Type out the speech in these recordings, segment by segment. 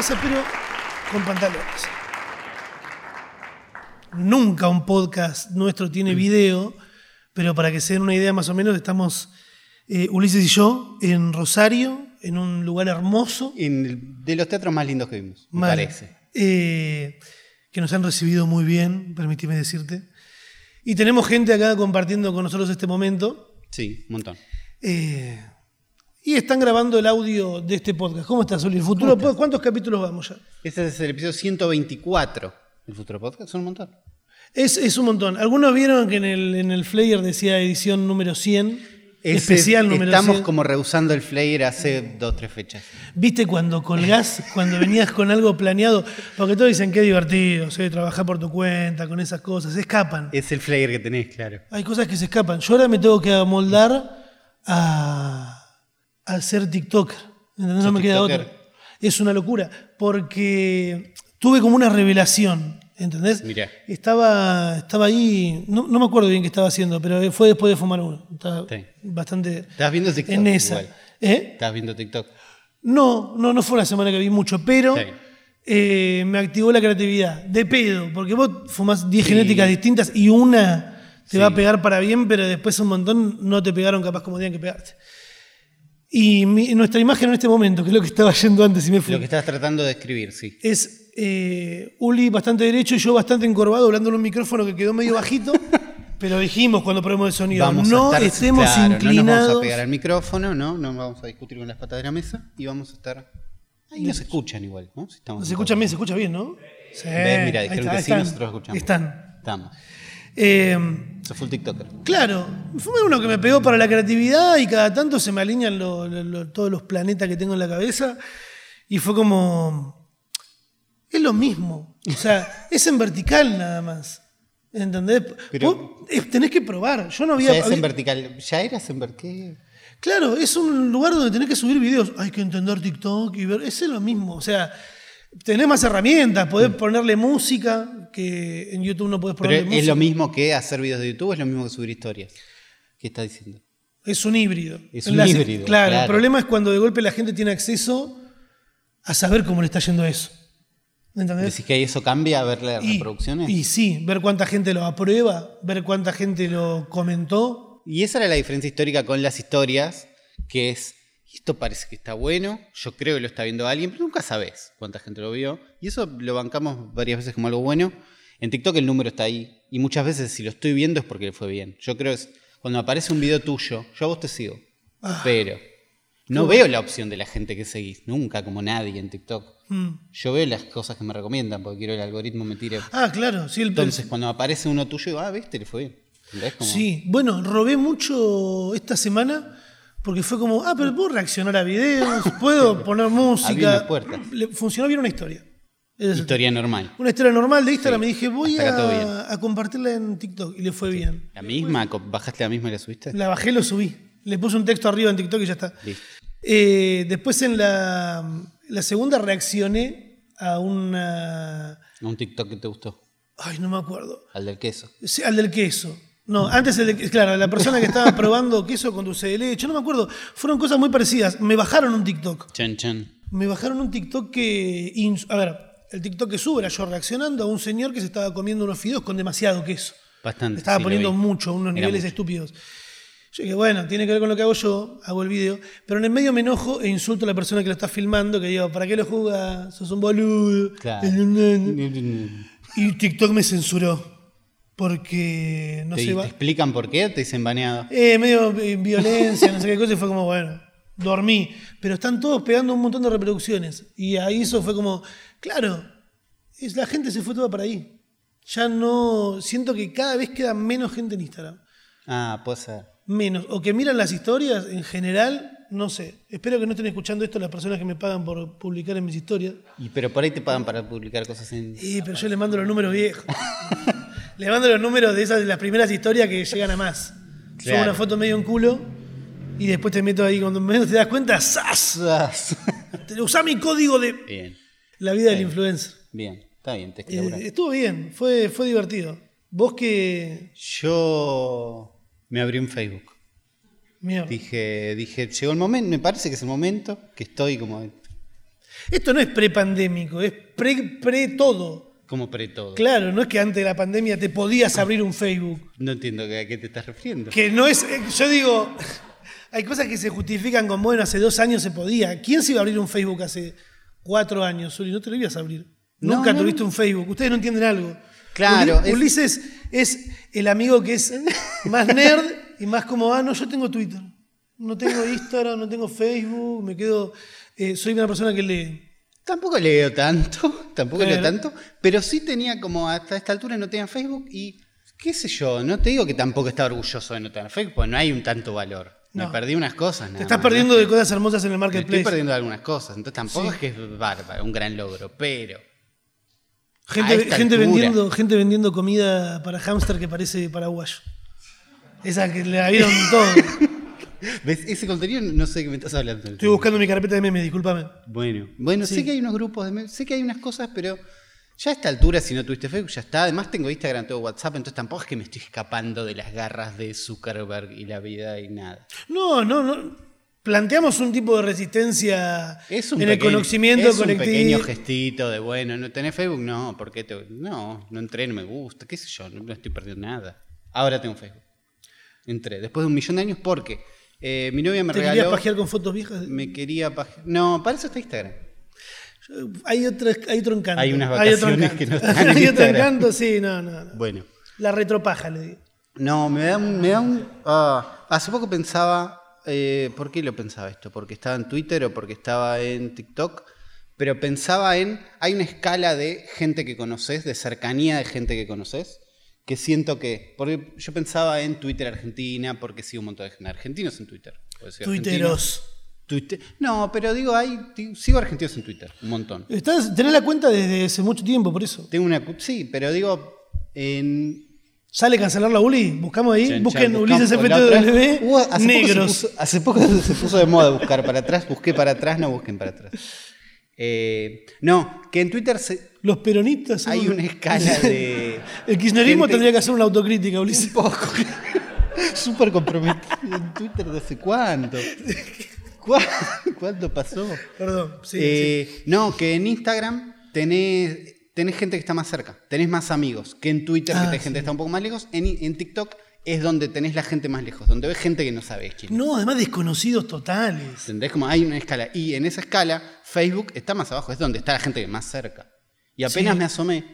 casa, pero con pantalones. Nunca un podcast nuestro tiene video, pero para que se den una idea más o menos, estamos eh, Ulises y yo en Rosario, en un lugar hermoso. En el- de los teatros más lindos que vimos, me parece. Eh, que nos han recibido muy bien, permíteme decirte. Y tenemos gente acá compartiendo con nosotros este momento. Sí, un montón. Eh, y están grabando el audio de este podcast. ¿Cómo estás, Uli? El futuro pod- ¿Cuántos capítulos vamos ya? Este es el episodio 124 del Futuro Podcast, son un montón. Es, es un montón. Algunos vieron que en el, en el flyer decía edición número 100, Ese- especial número Estamos 100. como rehusando el flyer hace dos tres fechas. ¿Viste cuando colgás, cuando venías con algo planeado? Porque todos dicen qué divertido, ¿sí? trabajar por tu cuenta, con esas cosas. Se escapan. Es el flyer que tenés, claro. Hay cosas que se escapan. Yo ahora me tengo que amoldar a, a ser TikToker. ¿entendés? No ¿Sos me queda tiktoker? otra. Es una locura. Porque tuve como una revelación. ¿Entendés? Mirá. Estaba, estaba ahí, no, no me acuerdo bien qué estaba haciendo, pero fue después de fumar uno. Estaba Sí. bastante Estabas viendo TikTok. en esa. ¿Eh? Estabas viendo TikTok. No, no, no fue una semana que vi mucho, pero Sí. eh, me activó la creatividad. De pedo, porque vos fumás 10 Sí. genéticas distintas y una te Sí. va a pegar para bien, pero después un montón no te pegaron capaz como tenían que pegarte. Y mi- nuestra imagen en este momento, que es lo que estaba yendo antes y me fui, Lo que estabas tratando de escribir, sí. es eh, Uli bastante derecho y yo bastante encorvado, hablando en un micrófono que quedó medio bajito, pero dijimos cuando probemos el sonido, Vamos no a estar, estemos claro, No nos inclinados. vamos a pegar al micrófono, ¿no? No vamos a discutir con las patas de la mesa y vamos a estar. Ahí nos escuchan igual, ¿no? Si estamos se escucha bien, se escucha bien, ¿no? Sí, mira, dijeron que sí, están, nosotros escuchamos. Están. Estamos. Eh, Sos full TikToker. claro, fue uno que me pegó para la creatividad y cada tanto se me alinean lo- lo- lo- todos los planetas que tengo en la cabeza y fue como... Es lo mismo. O sea, es en vertical nada más. ¿Entendés? Pero- Vos, eh, tenés que probar. Yo no O había... sea, es en había- vertical. ¿Ya eras en vertical? Claro, es un lugar donde tenés que subir videos. Hay que entender TikTok y ver. Es lo mismo. O sea, tenés más herramientas. Podés ponerle música, que en YouTube no podés Pero ponerle es música. lo mismo que hacer videos de YouTube, es lo mismo que subir historias. ¿Qué estás diciendo? Es un híbrido. Es un híbrido, Claro, el problema es cuando de golpe la gente tiene acceso a saber cómo le está yendo eso. ¿Entendés? ¿Decís que eso cambia a ver las Y- reproducciones? Y, sí, ver cuánta gente lo aprueba, ver cuánta gente lo comentó. Y esa era la diferencia histórica con las historias, que es, esto parece que está bueno, yo creo que lo está viendo alguien, pero nunca sabes cuánta gente lo vio. Y eso lo bancamos varias veces como algo bueno. En TikTok el número está ahí. Y muchas veces si lo estoy viendo es porque le fue bien. Yo creo que cuando aparece un video tuyo, yo a vos te sigo. Ah. pero no veo la opción de la gente que seguís, nunca como nadie en TikTok. Mm. Yo veo las cosas que me recomiendan porque quiero el algoritmo me tire. Ah, claro. Sí, el, Entonces cuando aparece uno tuyo, digo, ah, viste, le fue bien. Como- Sí, bueno, robé mucho esta semana porque fue como, ah, pero puedo reaccionar a videos, puedo poner música. las puertas. Le funcionó bien una historia. Es Historia normal. Una historia normal de Instagram. Sí, Me dije, voy a, a compartirla en TikTok. Y le fue bien. ¿La misma? ¿Bajaste la misma y la subiste? La bajé, lo subí. Le puse un texto arriba en TikTok y ya está. Listo. Eh, después en la, la segunda reaccioné a una... A un TikTok que te gustó. Ay, no me acuerdo. Al del queso. Sí, al del queso. No, antes el de, claro, la persona que estaba probando queso con dulce de leche, no me acuerdo. Fueron cosas muy parecidas. Me bajaron un TikTok. Chan chan. Me bajaron un TikTok que. A ver, el TikTok que sube era yo reaccionando a un señor que se estaba comiendo unos fideos con demasiado queso. Bastante. Estaba sí, poniendo mucho, unos Era niveles mucho. estúpidos. Yo dije, bueno, tiene que ver con lo que hago yo, hago el video. Pero en el medio me enojo e insulto a la persona que lo está filmando, que digo, ¿para qué lo juzgas? Sos un boludo. Claro. Y TikTok me censuró. Porque no ¿Te, te explican por qué? Te dicen baneado. Eh, medio eh, violencia, no sé qué cosa, y fue como, bueno, dormí. Pero están todos pegando un montón de reproducciones. Y ahí eso fue como, claro, es, la gente se fue toda para ahí. Ya no. Siento que cada vez queda menos gente en Instagram. Ah, puede ser. Menos. O que miran las historias en general, no sé. Espero que no estén escuchando esto las personas que me pagan por publicar en mis historias. Y, pero por ahí te pagan para publicar cosas en. Eh, pero yo le mando los números viejos. le mando los números de esas de las primeras historias que llegan a más. Claro. una foto medio en culo y después te meto ahí. Cuando menos te das cuenta, ¡zas! Usá mi código de bien, la vida del influencer. bien. Está bien, te Eh, estuvo bien, fue, fue divertido. Vos que. Yo me abrí un Facebook. Mierda. Dije, dije, llegó el momento, me parece que es el momento, que estoy como. Esto no es prepandémico, es pre, pre todo. Como pre todo. Claro, no es que antes de la pandemia te podías abrir un Facebook. No entiendo a qué te estás refiriendo. Que no es. eh, Yo digo. Hay cosas que se justifican con, bueno, hace dos años se podía. ¿Quién se iba a abrir un Facebook hace cuatro años, Uli? No te lo ibas a abrir. No, Nunca no. tuviste un Facebook. Ustedes no entienden algo. Claro, Uli- es- Ulises es el amigo que es más nerd y más como, ah, no, yo tengo Twitter. No tengo Instagram, no tengo Facebook, me quedo. eh, soy una persona que lee. Tampoco leo tanto, tampoco leo tanto, pero sí tenía como hasta esta altura no tenía Facebook y qué sé yo, no te digo que tampoco estaba orgulloso de no tener Facebook, porque no hay un tanto valor. Me No. perdí unas cosas. nada Te estás más, perdiendo ¿no? de cosas hermosas en el Me estoy marketplace. perdiendo algunas cosas, entonces tampoco Sí. es que es bárbaro, un gran logro, pero Gente, gente, vendiendo, gente vendiendo comida para hámster que parece paraguayo. Esa que le la vieron todo. ¿ves? ese contenido no sé de qué me estás hablando. Estoy buscando mi carpeta de memes, discúlpame. Bueno, bueno, Sí. sé que hay unos grupos de memes, sé que hay unas cosas, pero ya a esta altura, si no tuviste Facebook, ya está. Además tengo Instagram, tengo WhatsApp, entonces tampoco es que me estoy escapando de las garras de Zuckerberg y la vida y nada. No, no, no. Planteamos un tipo de resistencia Es un en el pequeño- conocimiento es un colectivo. pequeño gestito de, bueno, ¿no tenés Facebook? No, ¿por qué te...? No, no entré, no me gusta, qué sé yo, no, no estoy perdiendo nada. Ahora tengo Facebook. Entré, después de un millón de años, porque eh, mi novia me ¿Te regaló... pajear con fotos viejas? Me quería pajear... No, para eso está Instagram. Hay, otro, hay otro encanto. Hay unas otro vacaciones encanto. que no están en Hay otro encanto, sí, no, no. no. Bueno. La retropaja, le digo. No, me da un... Me da un ah, hace poco pensaba... eh, ¿Por qué lo pensaba esto? ¿Porque estaba en Twitter o porque estaba en TikTok? Pero pensaba en... Hay una escala de gente que conoces, de cercanía de gente que conoces, que siento que... Porque yo pensaba en Twitter Argentina, porque sigo un montón de argentinos en Twitter. Twitteros. No, pero digo, hay, sigo argentinos en Twitter, un montón. Estás, tenés la cuenta desde hace mucho tiempo, por eso. Tengo una... Sí, pero digo, en, ¿Sale cancelar la Uli? Buscamos ahí. Chan, Busquen chan, Ulises. FTW hace poco negros. puso- hace poco se puso de moda buscar para atrás. Busqué para atrás, no busquen para atrás. Eh, no, que en Twitter se- Los peronistas. hay una escala de. El kirchnerismo gente- tendría que hacer una autocrítica, Ulises. Un poco. Súper comprometido en Twitter desde cuándo. ¿Cuá- ¿Cuándo pasó? Perdón. Sí, Eh, No, que en Instagram tenés, tenés gente que está más cerca, tenés más amigos que en Twitter, Ah, que tenés gente que está un poco más lejos. En, en TikTok es donde tenés la gente más lejos, donde ves gente que no sabes quién. No, además desconocidos totales. ¿Entendés? Como hay una escala. Y en esa escala, Facebook está más abajo, es donde está la gente más cerca. Y apenas Sí. me asomé,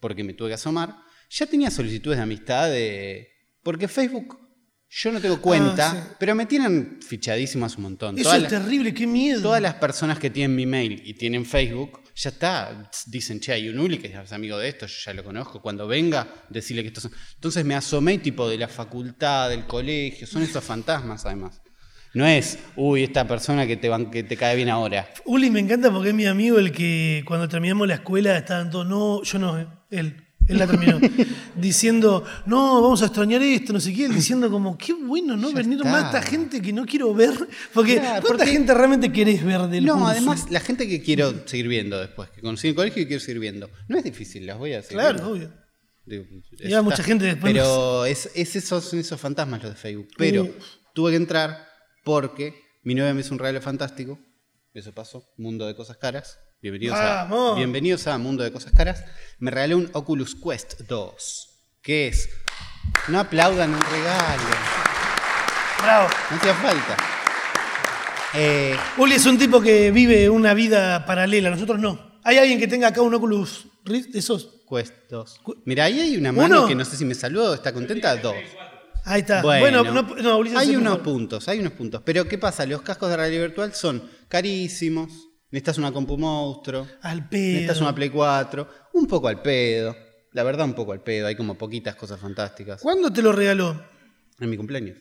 porque me tuve que asomar, ya tenía solicitudes de amistad de. Porque Facebook, yo no tengo cuenta, Ah, sí. pero me tienen fichadísimas un montón. Eso Todas es las- terrible, qué miedo. Todas las personas que tienen mi mail y tienen Facebook, ya está. Dicen, che, hay un Uli que es amigo de esto, yo ya lo conozco. Cuando venga, decirle que estos son. Entonces me asomé, tipo, de la facultad, del colegio. Son esos fantasmas, además. No es, uy, esta persona que te, van- que te cae bien ahora. Uli me encanta porque es mi amigo el que cuando terminamos la escuela estaban todos, no, yo no, eh, él, él la terminó, diciendo, no, vamos a extrañar esto, no sé qué, él diciendo como, qué bueno, ¿no? Venir más esta gente que no quiero ver, porque Claro, ¿cuánta porque- gente realmente querés ver del No, curso? además, la gente que quiero seguir viendo después, que conocí en el colegio y quiero seguir viendo. No es difícil, las voy a seguir. Claro, viendo. obvio. Digo, Y eso hay mucha gente después Pero es, es esos, son esos fantasmas los de Facebook. Pero Uh. tuve que entrar porque mi novia me hizo un regalo fantástico. Eso pasó. Mundo de cosas caras. Bienvenidos, a, bienvenidos a Mundo de Cosas Caras. Me regaló un Oculus Quest 2. Que es. No aplaudan un regalo. Bravo. No hacía falta. Eh, Uli es un tipo que vive una vida paralela, nosotros no. ¿Hay alguien que tenga acá un Oculus Rift de esos? Quest 2. Mira, ahí hay una mano ¿Uno? que no sé si me saludó. ¿Está contenta? Dos. Ahí está. Bueno, Bueno, no, no, Ulises, hay unos puntos, hay unos puntos. Pero ¿qué pasa? Los cascos de realidad virtual son carísimos. Necesitas una compu monstruo. Al pedo. Necesitas una Play 4. Un poco al pedo. La verdad, un poco al pedo. Hay como poquitas cosas fantásticas. ¿Cuándo te lo regaló? En mi cumpleaños.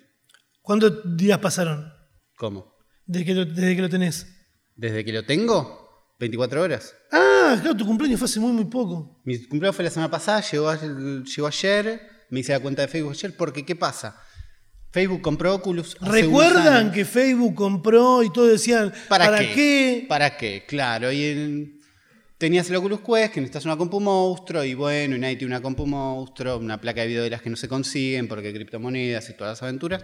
¿Cuántos días pasaron ¿Cómo? desde que lo, desde que lo tenés? ¿Desde que lo tengo? 24 horas. Ah, claro, tu cumpleaños fue hace muy, muy poco. Mi cumpleaños fue la semana pasada, llegó, llegó ayer, me hice la cuenta de Facebook ayer, porque ¿qué pasa? Facebook compró Oculus. hace unos ¿Recuerdan años. que Facebook compró y todos decían, ¿Para, ¿para, qué? qué? ¿Para qué? Claro, y en- tenías el Oculus Quest, que necesitas una compu monstruo, y bueno, y nadie tiene una compu monstruo, una placa de video de las que no se consiguen, porque criptomonedas y todas las aventuras.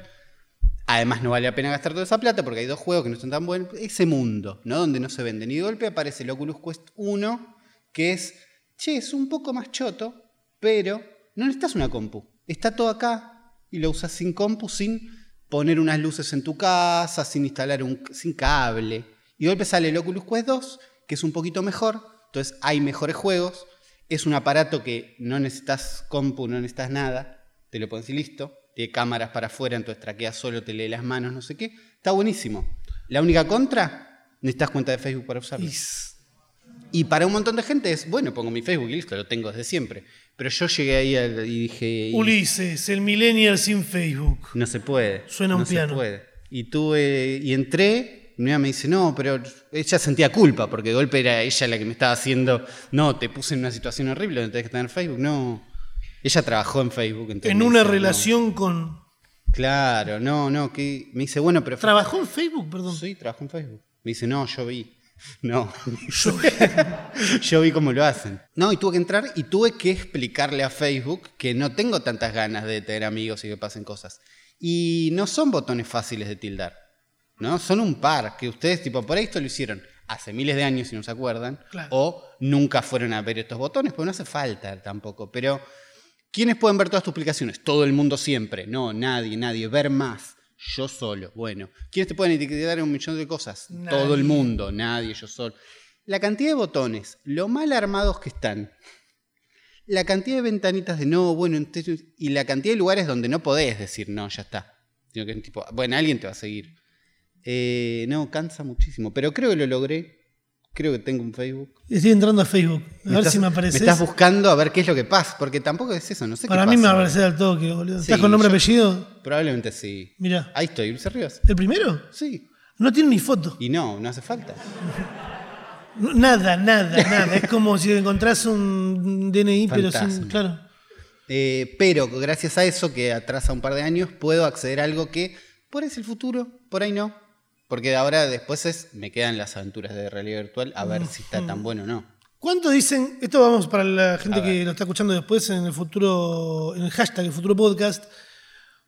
Además, no vale la pena gastar toda esa plata porque hay dos juegos que no son tan buenos. Ese mundo, ¿no? Donde no se venden. Y de golpe aparece el Oculus Quest 1, que es, che, es un poco más choto, pero no necesitas una compu. Está todo acá y lo usas sin compu, sin poner unas luces en tu casa, sin instalar un sin cable. Y de sale el Oculus Quest 2, que es un poquito mejor. Entonces hay mejores juegos. Es un aparato que no necesitas compu, no necesitas nada. Te lo pones y listo tiene cámaras para afuera, entonces traquea solo, te lee las manos, no sé qué. Está buenísimo. La única contra, necesitas cuenta de Facebook para usarlo. Y para un montón de gente es, bueno, pongo mi Facebook y listo, lo tengo desde siempre. Pero yo llegué ahí y dije... Ulises, el millennial sin Facebook. No se puede. Suena un no piano. Se puede. Y tuve, y entré, mi me dice, no, pero ella sentía culpa, porque de golpe era ella la que me estaba haciendo, no, te puse en una situación horrible donde tenés que tener Facebook. No, ella trabajó en Facebook. En una relación con. Claro, no, no, que me dice, bueno, pero. ¿Trabajó en Facebook, perdón? Sí, trabajó en Facebook. Me dice, no, yo vi. No. Yo, yo vi cómo lo hacen. No, y tuve que entrar y tuve que explicarle a Facebook que no tengo tantas ganas de tener amigos y que pasen cosas. Y no son botones fáciles de tildar. ¿no? Son un par que ustedes, tipo, por ahí esto lo hicieron hace miles de años, si no se acuerdan, o nunca fueron a ver estos botones, porque no hace falta tampoco. Pero ¿Quiénes pueden ver todas tus aplicaciones? Todo el mundo siempre. No, nadie, nadie. Ver más. Yo solo. Bueno. ¿Quiénes te pueden etiquetar en un millón de cosas? Todo el mundo. Nadie, yo solo. La cantidad de botones, lo mal armados que están. La cantidad de ventanitas de no, bueno, y la cantidad de lugares donde no podés decir no, ya está. Sino que tipo, bueno, alguien te va a seguir. Eh, no, cansa muchísimo. Pero creo que lo logré. Creo que tengo un Facebook. Estoy entrando a Facebook. A ver si me aparece. Me estás buscando a ver qué es lo que pasa, porque tampoco es eso, no sé Para mí me aparece al toque, boludo. ¿Estás con nombre y apellido? Probablemente sí. Mira. Ahí estoy, Luis Ríos. ¿El primero? Sí. No tiene ni foto. Y no, no hace falta. nada, nada, nada. es como si encontrás un DNI, pero sin. Claro. Eh, pero gracias a eso, que atrasa un par de años, puedo acceder a algo que por ahí es el futuro, por ahí no. Porque ahora después es, me quedan las aventuras de realidad virtual a ver si está tan bueno o no. ¿Cuánto dicen, esto vamos para la gente que lo está escuchando después en el futuro, en el hashtag, el futuro podcast,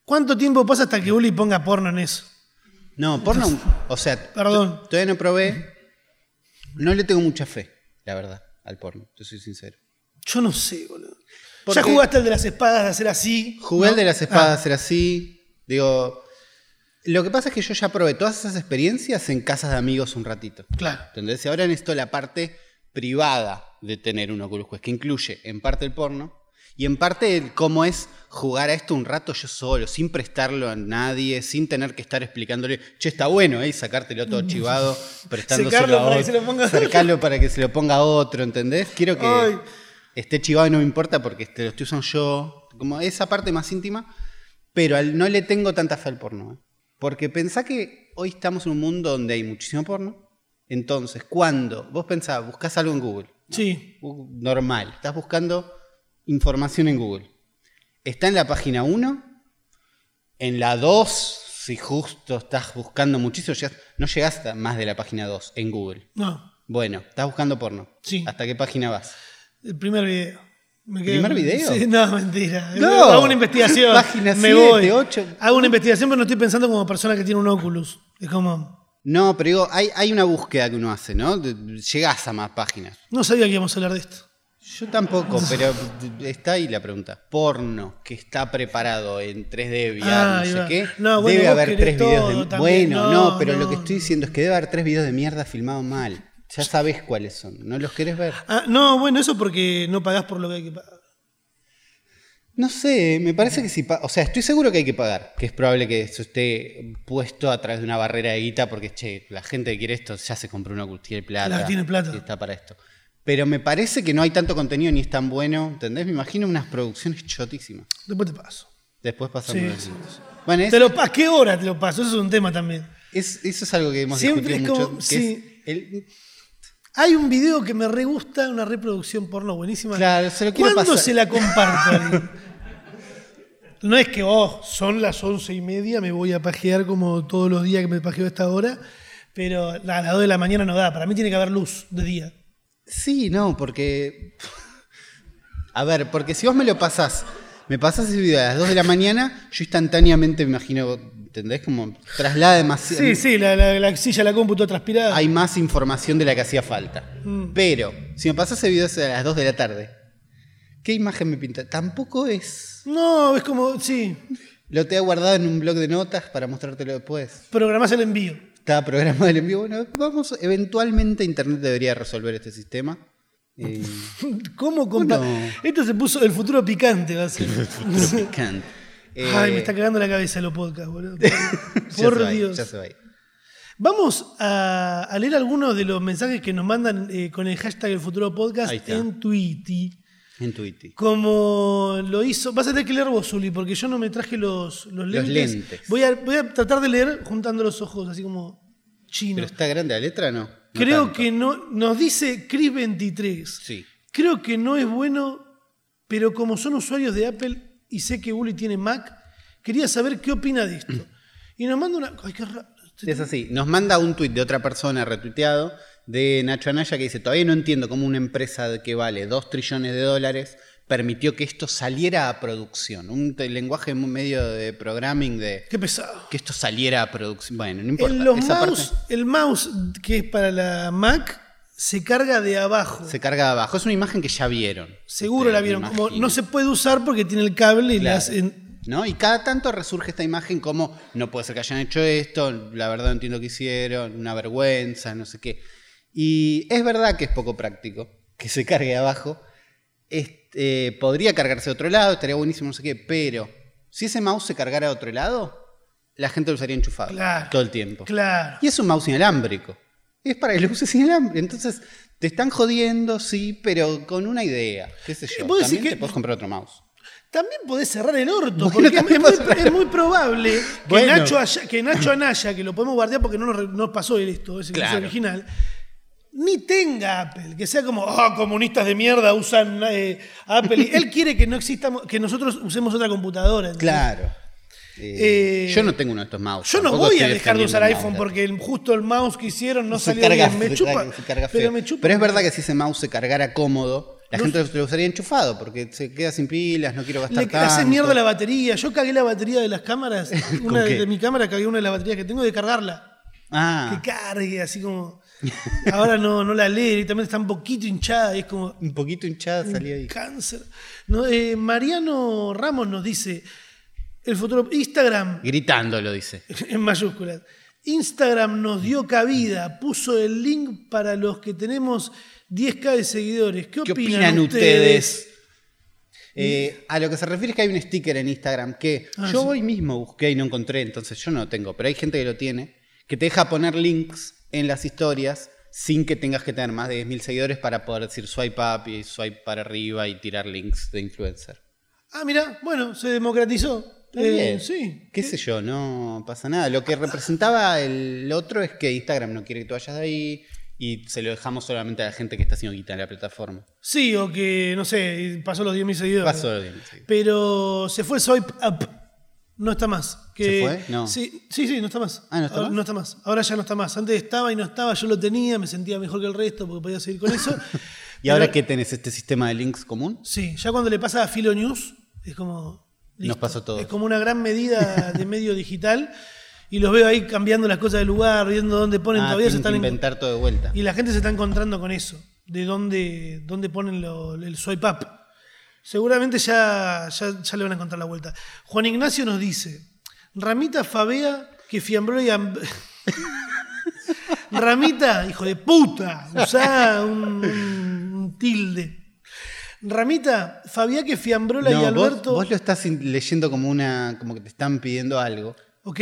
¿cuánto tiempo pasa hasta que Uli ponga porno en eso? No, porno, o sea, Perdón. todavía no probé, no le tengo mucha fe, la verdad, al porno, te soy sincero. Yo no sé, boludo. ya jugaste el de las espadas de hacer así. Jugué el de las espadas de ah. hacer así. Digo, lo que pasa es que yo ya probé todas esas experiencias en casas de amigos un ratito. Claro. Entonces, ahora necesito la parte privada de tener un Oculus Quest, que incluye en parte el porno y en parte cómo es jugar a esto un rato yo solo, sin prestarlo a nadie, sin tener que estar explicándole, che, está bueno, ¿eh? sacártelo todo chivado, prestándoselo a otro. Para para que se lo ponga a otro, ¿entendés? Quiero que esté chivado y no me importa porque te lo estoy usando yo. Como esa parte más íntima, pero no le tengo tanta fe al porno. ¿eh? Porque pensá que hoy estamos en un mundo donde hay muchísimo porno. Entonces, cuando vos pensás, buscas algo en Google. Sí. Normal. Estás buscando información en Google. Está en la página 1. En la 2, si justo estás buscando muchísimo, no llegaste a más de la página 2 en Google. No. Bueno, estás buscando porno. Sí. ¿Hasta qué página vas? El primer video. Me ¿Primer video? Sí, no, mentira. Hago una investigación. Página me 7, voy. 8. Hago una investigación, pero no estoy pensando como persona que tiene un Oculus. Es como. No, pero digo, hay, hay una búsqueda que uno hace, ¿no? Llegás a más páginas. No sabía que íbamos a hablar de esto. Yo tampoco, pero está ahí la pregunta. Porno que está preparado en 3D, VR, ah, no sé qué. No, bueno, debe haber tres videos de. Bueno, no, pero lo que estoy diciendo es que debe haber tres videos de mierda filmados mal. Ya sabes cuáles son. ¿No los querés ver? Ah, no, bueno, eso porque no pagás por lo que hay que pagar. No sé, me parece que sí. O sea, estoy seguro que hay que pagar. Que es probable que eso esté puesto a través de una barrera de guita porque, che, la gente que quiere esto ya se compró una tiene plata. tiene plata. Y está para esto. Pero me parece que no hay tanto contenido ni es tan bueno. ¿Entendés? Me imagino unas producciones chotísimas. Después te paso. Después pasamos. Sí, Bueno, ¿Te lo, ¿A qué hora te lo paso? Eso es un tema también. Es, eso es algo que hemos Siempre discutido mucho. sí. Hay un video que me re gusta, una reproducción porno buenísima. Claro, se lo quiero ¿Cuándo se la comparto? No es que, oh, son las once y media, me voy a pajear como todos los días que me pajeo a esta hora, pero a las dos de la mañana no da. Para mí tiene que haber luz de día. Sí, no, porque. A ver, porque si vos me lo pasás me pasás ese video a las 2 de la mañana, yo instantáneamente me imagino, ¿entendés? Como traslada demasiado. Sí, sí, la, la, la silla, la cómputo transpirada. Hay más información de la que hacía falta. Mm. Pero, si me pasás ese video a las 2 de la tarde, ¿qué imagen me pinta? Tampoco es. No, es como, sí, Lo te he guardado en un blog de notas para mostrártelo después. programás el envío. Estaba programado el envío. Bueno, vamos, eventualmente Internet debería resolver este sistema. Eh, ¿Cómo compa- Bueno. Esto se puso el futuro picante, va a ser. picante. Ay, me Eh, está cagando la cabeza los podcasts, boludo. ya Por se va Dios. ya se va a ir. Vamos a, a leer algunos de los mensajes que nos mandan eh, con el hashtag el futuro podcast en Twitter. En Twitter. Como lo hizo. Vas a tener que leer vos, Zuli, porque yo no me traje los, los lentes. lentes. Voy, a, voy a tratar de leer juntando los ojos, así como chino. ¿Pero está grande la letra no? Creo tanto. que no. Nos dice Chris23. Sí. Creo que no es bueno, pero como son usuarios de Apple y sé que Uli tiene Mac, quería saber qué opina de esto. Y nos manda una. Ay, qué raro. Es así. Nos manda un tuit de otra persona retuiteado de Nacho Anaya que dice: Todavía no entiendo cómo una empresa que vale 2 trillones de dólares permitió que esto saliera a producción. Un lenguaje medio de programming de Qué pesado. que esto saliera a producción. Bueno, no importa. En los Esa parte mouse, el mouse que es para la Mac se carga de abajo. se carga de abajo. Es una imagen que ya vieron. Seguro Este, la vieron. Como no se puede usar porque tiene el cable y Claro. las. en- ¿No? Y cada tanto resurge esta imagen como no puede ser que hayan hecho esto, la verdad no entiendo qué hicieron, una vergüenza, no sé qué. Y es verdad que es poco práctico que se cargue abajo. Este, podría cargarse de otro lado, estaría buenísimo, no sé qué, pero si ese mouse se cargara de otro lado, la gente lo usaría enchufado Claro. todo el tiempo. Claro. Y es un mouse inalámbrico. Es para que lo uses inalámbrico. Entonces, te están jodiendo, sí, pero con una idea. ¿Qué sé yo? ¿Puedo decir También que- puedes comprar otro mouse. También podés cerrar el orto, Bueno, porque es, muy, es probable que. Nacho Aya- que Nacho Anaya, que lo podemos guardiar porque no nos, pasó esto, es el Claro. original, ni tenga Apple, que sea como, oh, comunistas de mierda usan eh, Apple. Él quiere que no exista, que nosotros usemos otra computadora. ¿entendés? Claro. Eh, Eh, yo no tengo uno de estos mouse. Yo no voy a dejar de usar iPhone mouse. porque el- justo el mouse que hicieron no se salió carga, bien. Me se chupa, carga- pero me chupa. Pero es verdad que si ese mouse se cargara cómodo, la No- gente lo usaría enchufado porque se queda sin pilas, no quiero gastar Le tanto. haces mierda la batería. Yo cagué la batería de las cámaras. Una de, de mi cámara cagué una de las baterías que tengo de cargarla. Ah, que cargue, así como. Ahora no, no la lee, directamente está un poquito hinchada y es como. un poquito hinchada salía ahí. Cáncer. No, eh, Mariano Ramos nos dice: el futuro. Instagram, Gritando lo dice. en mayúsculas. Instagram nos dio cabida, puso el link para los que tenemos 10k de seguidores. ¿Qué, ¿Qué opinan, opinan ustedes? ustedes? Eh, a lo que se refiere es que hay un sticker en Instagram que Ah, yo sí. hoy mismo busqué y no encontré, entonces yo no tengo, pero hay gente que lo tiene, que te deja poner links en las historias sin que tengas que tener más de 10.000 seguidores para poder decir swipe up y swipe para arriba y tirar links de influencer. Ah, mira, bueno, se democratizó. Eh, bien. sí. ¿Qué sé yo? No pasa nada. Lo que representaba el otro es que Instagram no quiere que tú vayas de ahí y se lo dejamos solamente a la gente que está haciendo guita en la plataforma. Sí, o que, no sé, pasó los 10.000 seguidores. Pasó bien. sí. Pero se fue swipe up. No está más. Que, ¿Se fue? No. Sí, sí, sí, no está más. Ah, ¿no está Ahora, más? No está más. Ahora ya no está más. Antes estaba y no estaba, yo lo tenía, me sentía mejor que el resto porque podía seguir con eso. ¿Y ahora qué tenés? ¿Este sistema de links común? Sí, ya cuando le pasa a Filo News, es como. Nos pasó todo. Es como una gran medida de medio digital. Y los veo ahí cambiando las cosas de lugar, viendo dónde ponen. Ah, todavía se que están en- inventar todo de vuelta. Y la gente se está encontrando con eso, de dónde, dónde ponen lo- el swipe up. Seguramente ya, ya, ya le van a encontrar la vuelta. Juan Ignacio nos dice, Ramita Fabea que fiambró y... amb- Ramita, hijo de puta, usá un, un tilde. Ramita, Fabia que Fiambrola y No, vos, Alberto... vos lo estás leyendo como una, como que te están pidiendo algo. Ok,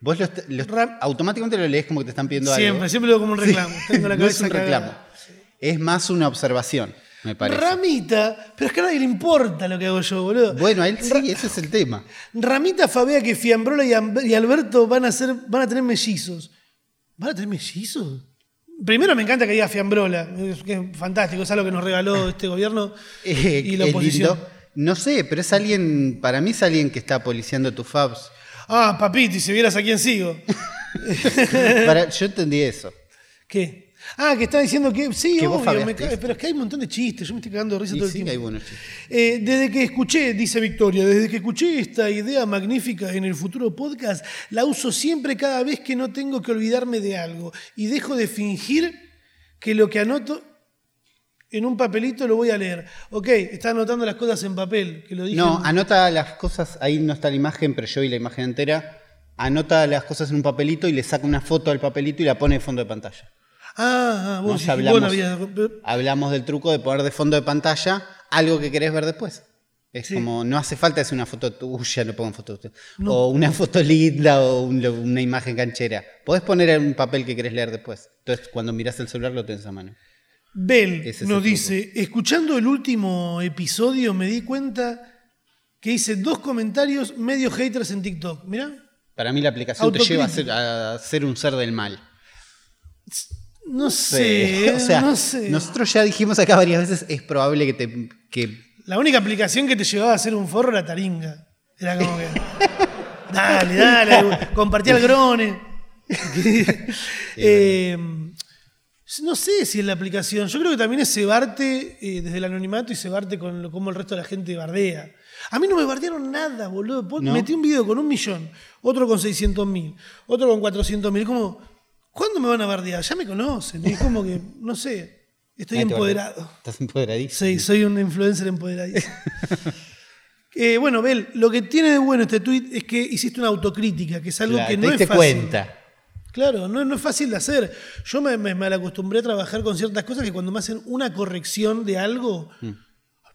Vos lo, lo- Ram- automáticamente lo lees como que te están pidiendo siempre, algo. siempre lo hago como un reclamo. Tengo la no es cabeza un cagada. reclamo. Es más una observación, me parece. Ramita, pero es que a nadie le importa lo que hago yo, boludo. Bueno, a él sí, ese es el tema. Ramita Fabea que Fiambrola y, y Alberto van a, ser, van a tener mellizos. ¿Van a tener mellizos? Primero me encanta que diga Fiambrola, que es fantástico, es algo que nos regaló este gobierno Eh, y la oposición. lindo. No sé, pero es alguien, para mí es alguien que está policiando tus fabs. Ah, papiti, si vieras a quién sigo. Para- yo entendí eso. ¿Qué? Ah, que está diciendo que. Sí, Que obvio, me fabiaste. cae- pero es que hay un montón de chistes. Yo me estoy cagando de risa Y todo el sí, tiempo. hay buenos chistes. Eh, desde que escuché, dice Victoria, desde que escuché esta idea magnífica en el futuro podcast, la uso siempre cada vez que no tengo que olvidarme de algo y dejo de fingir que lo que anoto en un papelito lo voy a leer. Ok, está anotando las cosas en papel, que lo dije. No, anota las cosas, ahí no está la imagen, pero yo vi la imagen entera. Anota las cosas en un papelito y le saca una foto al papelito y la pone de fondo de pantalla. Ah, vos, No, vos hablamos, no habías- hablamos del truco de poner de fondo de pantalla algo que querés ver después. Es Sí. como, no hace falta hacer una foto tuya, no pongo foto tuya. O una foto linda o un- una imagen canchera. Podés poner un papel que querés leer después. Entonces, cuando mirás el celular, lo tenés a mano. Bell Ese es nos dice, escuchando el último episodio me di cuenta que hice dos comentarios medio haters en TikTok. Mirá. Para mí, la aplicación te lleva a ser, a ser un ser del mal. No sé, o sea, no sé. nosotros ya dijimos acá varias veces, es probable que te. Que, La única aplicación que te llevaba a hacer un forro era Taringa. Era como que. dale, dale, compartía el grone. Eh, no sé si es la aplicación. Yo creo que también es cebarte eh, desde el anonimato y cebarte con lo, cómo el resto de la gente bardea. A mí no me bardearon nada, boludo. ¿No? Metí un video con un millón, otro con 600 mil, otro con 400 mil. Como, ¿cuándo me van a bardear? Ya me conocen. Es como que, no sé, estoy te empoderado. Estás empoderadísimo. Sí, soy un influencer empoderadísimo. Eh, bueno, Bel, lo que tiene de bueno este tweet es que hiciste una autocrítica, que es algo Claro, que te no es diste fácil. cuenta. Claro, no, no es fácil de hacer. Yo me, me, me acostumbré a trabajar con ciertas cosas que cuando me hacen una corrección de algo. "Ay,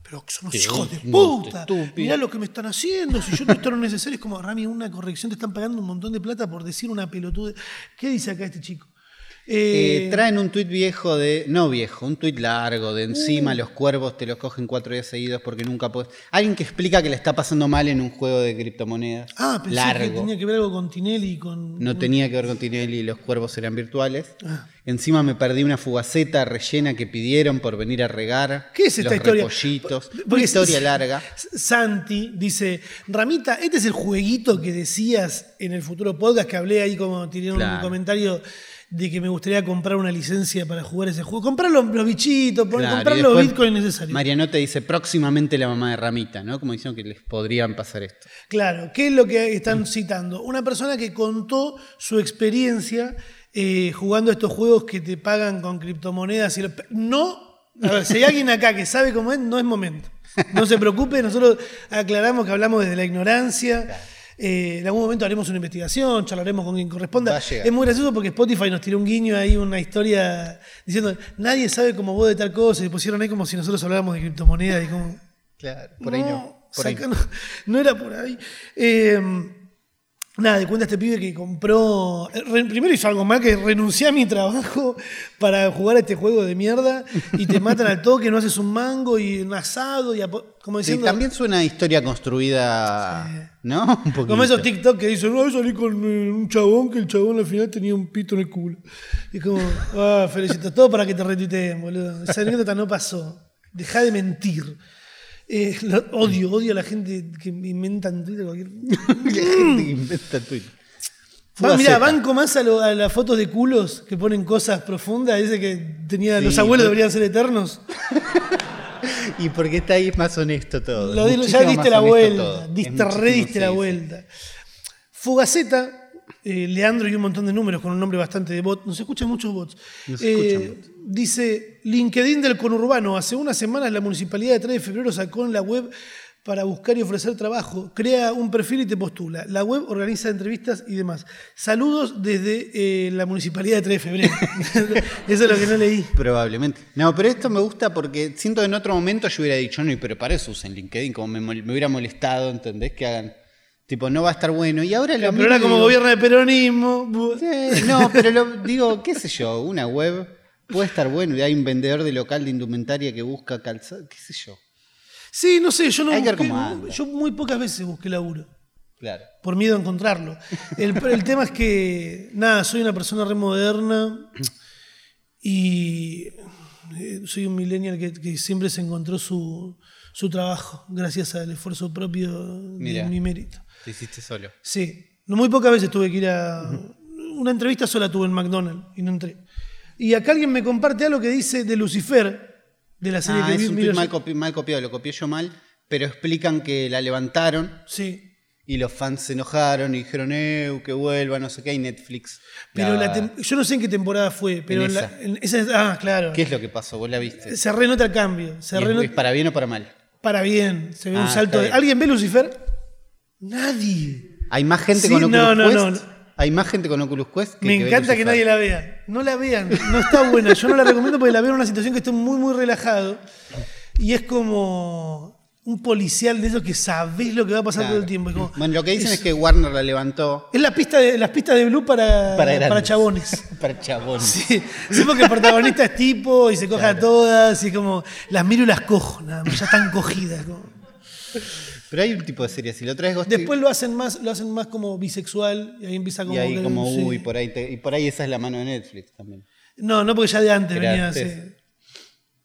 Pero son unos hijos de puta. Mirá lo que me están haciendo. Si yo no esto no es necesario, es como, Rami, una corrección te están pagando un montón de plata por decir una pelotuda. ¿Qué dice acá este chico? Eh, Eh, traen un tuit viejo de. No viejo, un tuit largo de Uh. encima los cuervos te los cogen cuatro días seguidos porque nunca puedes. Alguien que explica que le está pasando mal en un juego de criptomonedas. ah, pensé que largo. tenía que ver algo con Tinelli con. No tenía que ver con Tinelli y los cuervos eran virtuales. Ah. Encima me perdí una fugaceta rellena que pidieron por venir a regar. ¿Qué es esta los historia? repollitos. Porque Una historia S- larga. Santi dice, Ramita, este es el jueguito que decías en el futuro podcast que hablé ahí como tiré un comentario de que me gustaría comprar una licencia para jugar ese juego. Comprar los, los bichitos, Claro, comprar los bitcoins necesarios. Mariano te dice próximamente la mamá de Ramita, ¿no? Como diciendo que les podrían pasar esto. Claro, ¿qué es lo que están citando? Una persona que contó su experiencia eh, jugando estos juegos que te pagan con criptomonedas. Y lo- no, a ver, si hay alguien acá que sabe cómo es, no es momento. No se preocupe, nosotros aclaramos que hablamos desde la ignorancia. Eh, en algún momento haremos una investigación, charlaremos con quien corresponda. Es muy gracioso porque Spotify nos tiró un guiño ahí, una historia diciendo, nadie sabe cómo vos de tal cosa, y pusieron ahí como si nosotros habláramos de criptomonedas y como... Claro, por ahí no. Por ahí no. no, no era por ahí. Eh, nada, de cuenta este pibe que compró. eh, primero hizo algo mal que renuncié a mi trabajo para jugar a este juego de mierda y te matan al toque, no haces un mango y un asado y como diciendo. también suena a historia construida, ¿no? Un. Como esos TikTok que dicen, no, salí con eh, un chabón que el chabón al final tenía un pito en el culo. Y como, ah, felicito, todo para que te retuiteen, boludo. Esa anécdota no pasó. Deja de mentir. Eh, lo- odio, odio a la gente que inventa en Twitter cualquier. La gente que inventa Twitter. Va, mirá, banco más a, lo- a las fotos de culos que ponen cosas profundas. Dice que tenía, Sí, los abuelos deberían ser eternos. Y porque está ahí más honesto todo. Lo ya diste la vuelta. Diste, re diste la vuelta. Fugaceta, eh, Leandro y un montón de números con un nombre bastante de bot. Nos escuchan muchos bots. Nos Eh, escuchan dice: LinkedIn del conurbano. Hace unas semanas la municipalidad de 3 de febrero sacó en la web para buscar y ofrecer trabajo. Crea un perfil y te postula. La web organiza entrevistas y demás. Saludos desde eh, la municipalidad de 3 de febrero. Eso es lo que no leí. Probablemente. No, pero esto me gusta porque siento que en otro momento yo hubiera dicho, no, y pero para eso usen LinkedIn, como me, hubiera molestado, ¿entendés? Que hagan, tipo, no va a estar bueno. Y ahora lo Pero y como digo, gobierno de peronismo. "Sí, no, pero lo, digo, qué sé yo, una web puede estar bueno y hay un vendedor de local de indumentaria que busca calzado, qué sé yo. Sí, no sé, yo no Hay que ver cómo anda. yo muy pocas veces busqué laburo, Claro. por miedo a encontrarlo. El, el tema es que, nada, soy una persona re moderna y eh, soy un millennial que, que siempre se encontró su, su trabajo gracias al esfuerzo propio de Mirá. mi mérito. Te hiciste solo. Sí, no muy pocas veces tuve que ir a... Una entrevista sola tuve en McDonald's y no entré. Y acá alguien me comparte algo que dice de Lucifer, de la serie Ah, que es vi- un tweet mal, yo. copi- mal copiado, lo copié yo mal, pero explican que la levantaron Sí. y los fans se enojaron y dijeron, eh, que vuelva, no sé qué, y Netflix. Pero la- yo no sé en qué temporada fue, pero En en la- en esa ah, claro. ¿Qué es lo que pasó? ¿Vos la viste? Se renota el cambio. Se ¿Y es- renota ¿Es para bien o para mal? para bien. Se ve un Ah, salto. de-. ¿Alguien ve Lucifer? Nadie. Hay más gente Sí, con Oculus no, no, Quest. no, no. Hay más gente con Oculus Quest que Me que encanta que nadie la vea. No la vean. No está buena. Yo no la recomiendo porque la veo en una situación que estoy muy, muy relajado. Y es como un policial de esos que sabés lo que va a pasar Claro. todo el tiempo. Como- Bueno, lo que dicen es, que Warner la levantó es la pista de, las pistas de Blue para, para, chabones. para chabones. Sí, sí, porque el protagonista es tipo y se coge a todas y como las miro y las cojo, nada más, ya están cogidas. como. Pero hay un tipo de serie así. Lo traes Ghost Después lo hacen más, lo hacen más como bisexual y ahí empieza como y ahí que- como, sí. uy, por ahí, te- y por ahí esa es la mano de Netflix también. No, no porque ya de antes Era venía antes. así.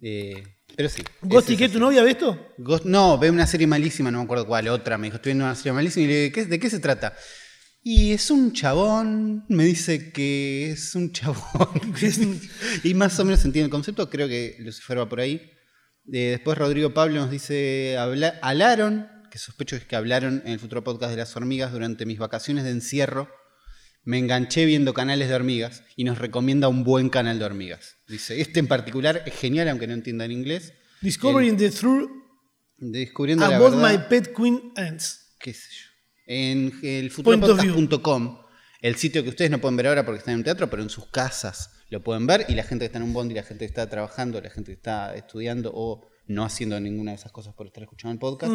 Eh, pero sí. Es ¿qué? ¿Tu novia ve esto? Ghost- no, ve una serie malísima, no me acuerdo cuál, otra. Me dijo, estoy viendo una serie malísima y le dije, ¿qué- ¿de qué se trata? Y es un chabón, me dice que es un chabón. y más o menos entiende el concepto, creo que Lucifer va por ahí. Eh, después Rodrigo Pablo nos dice, habla- hablaron, que sospecho es que hablaron en el futuro podcast de las hormigas durante mis vacaciones de encierro. Me enganché viendo canales de hormigas y nos recomienda un buen canal de hormigas. Dice, este en particular es genial, aunque no entienda en inglés. Discovering the Truth Descubriendo la About verdad. My Pet Queen Ants. qué sé yo. En el futuropodcast.com, el sitio que ustedes no pueden ver ahora porque están en un teatro, pero en sus casas lo pueden ver y la gente que está en un bondi, la gente que está trabajando, la gente que está estudiando o no haciendo ninguna de esas cosas por estar escuchando el podcast,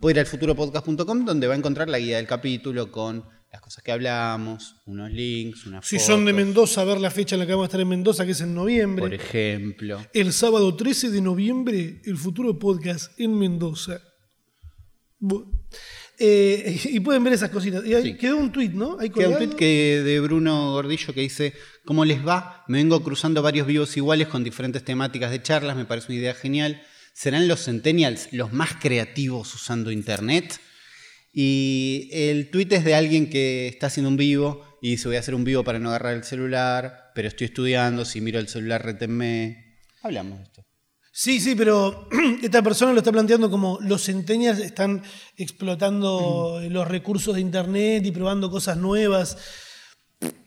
puede ir al futuropodcast.com donde va a encontrar la guía del capítulo con las cosas que hablamos, unos links, unas Si fotos, son de Mendoza, a ver la fecha en la que vamos a estar en Mendoza, que es en noviembre. por ejemplo. El sábado 13 de noviembre, el futuro podcast en Mendoza. Eh, y pueden ver esas cositas. Y Sí. quedó un tuit, ¿no? Ahí Queda un tweet que de Bruno Gordillo que dice, ¿cómo les va? Me vengo cruzando varios vivos iguales con diferentes temáticas de charlas, me parece una idea genial. ¿Serán los centennials los más creativos usando internet? Y el tweet es de alguien que está haciendo un vivo y dice, voy a hacer un vivo para no agarrar el celular, pero estoy estudiando, si miro el celular retenme. Hablamos de esto. Sí, sí, pero esta persona lo está planteando como los centenias están explotando los recursos de Internet y probando cosas nuevas.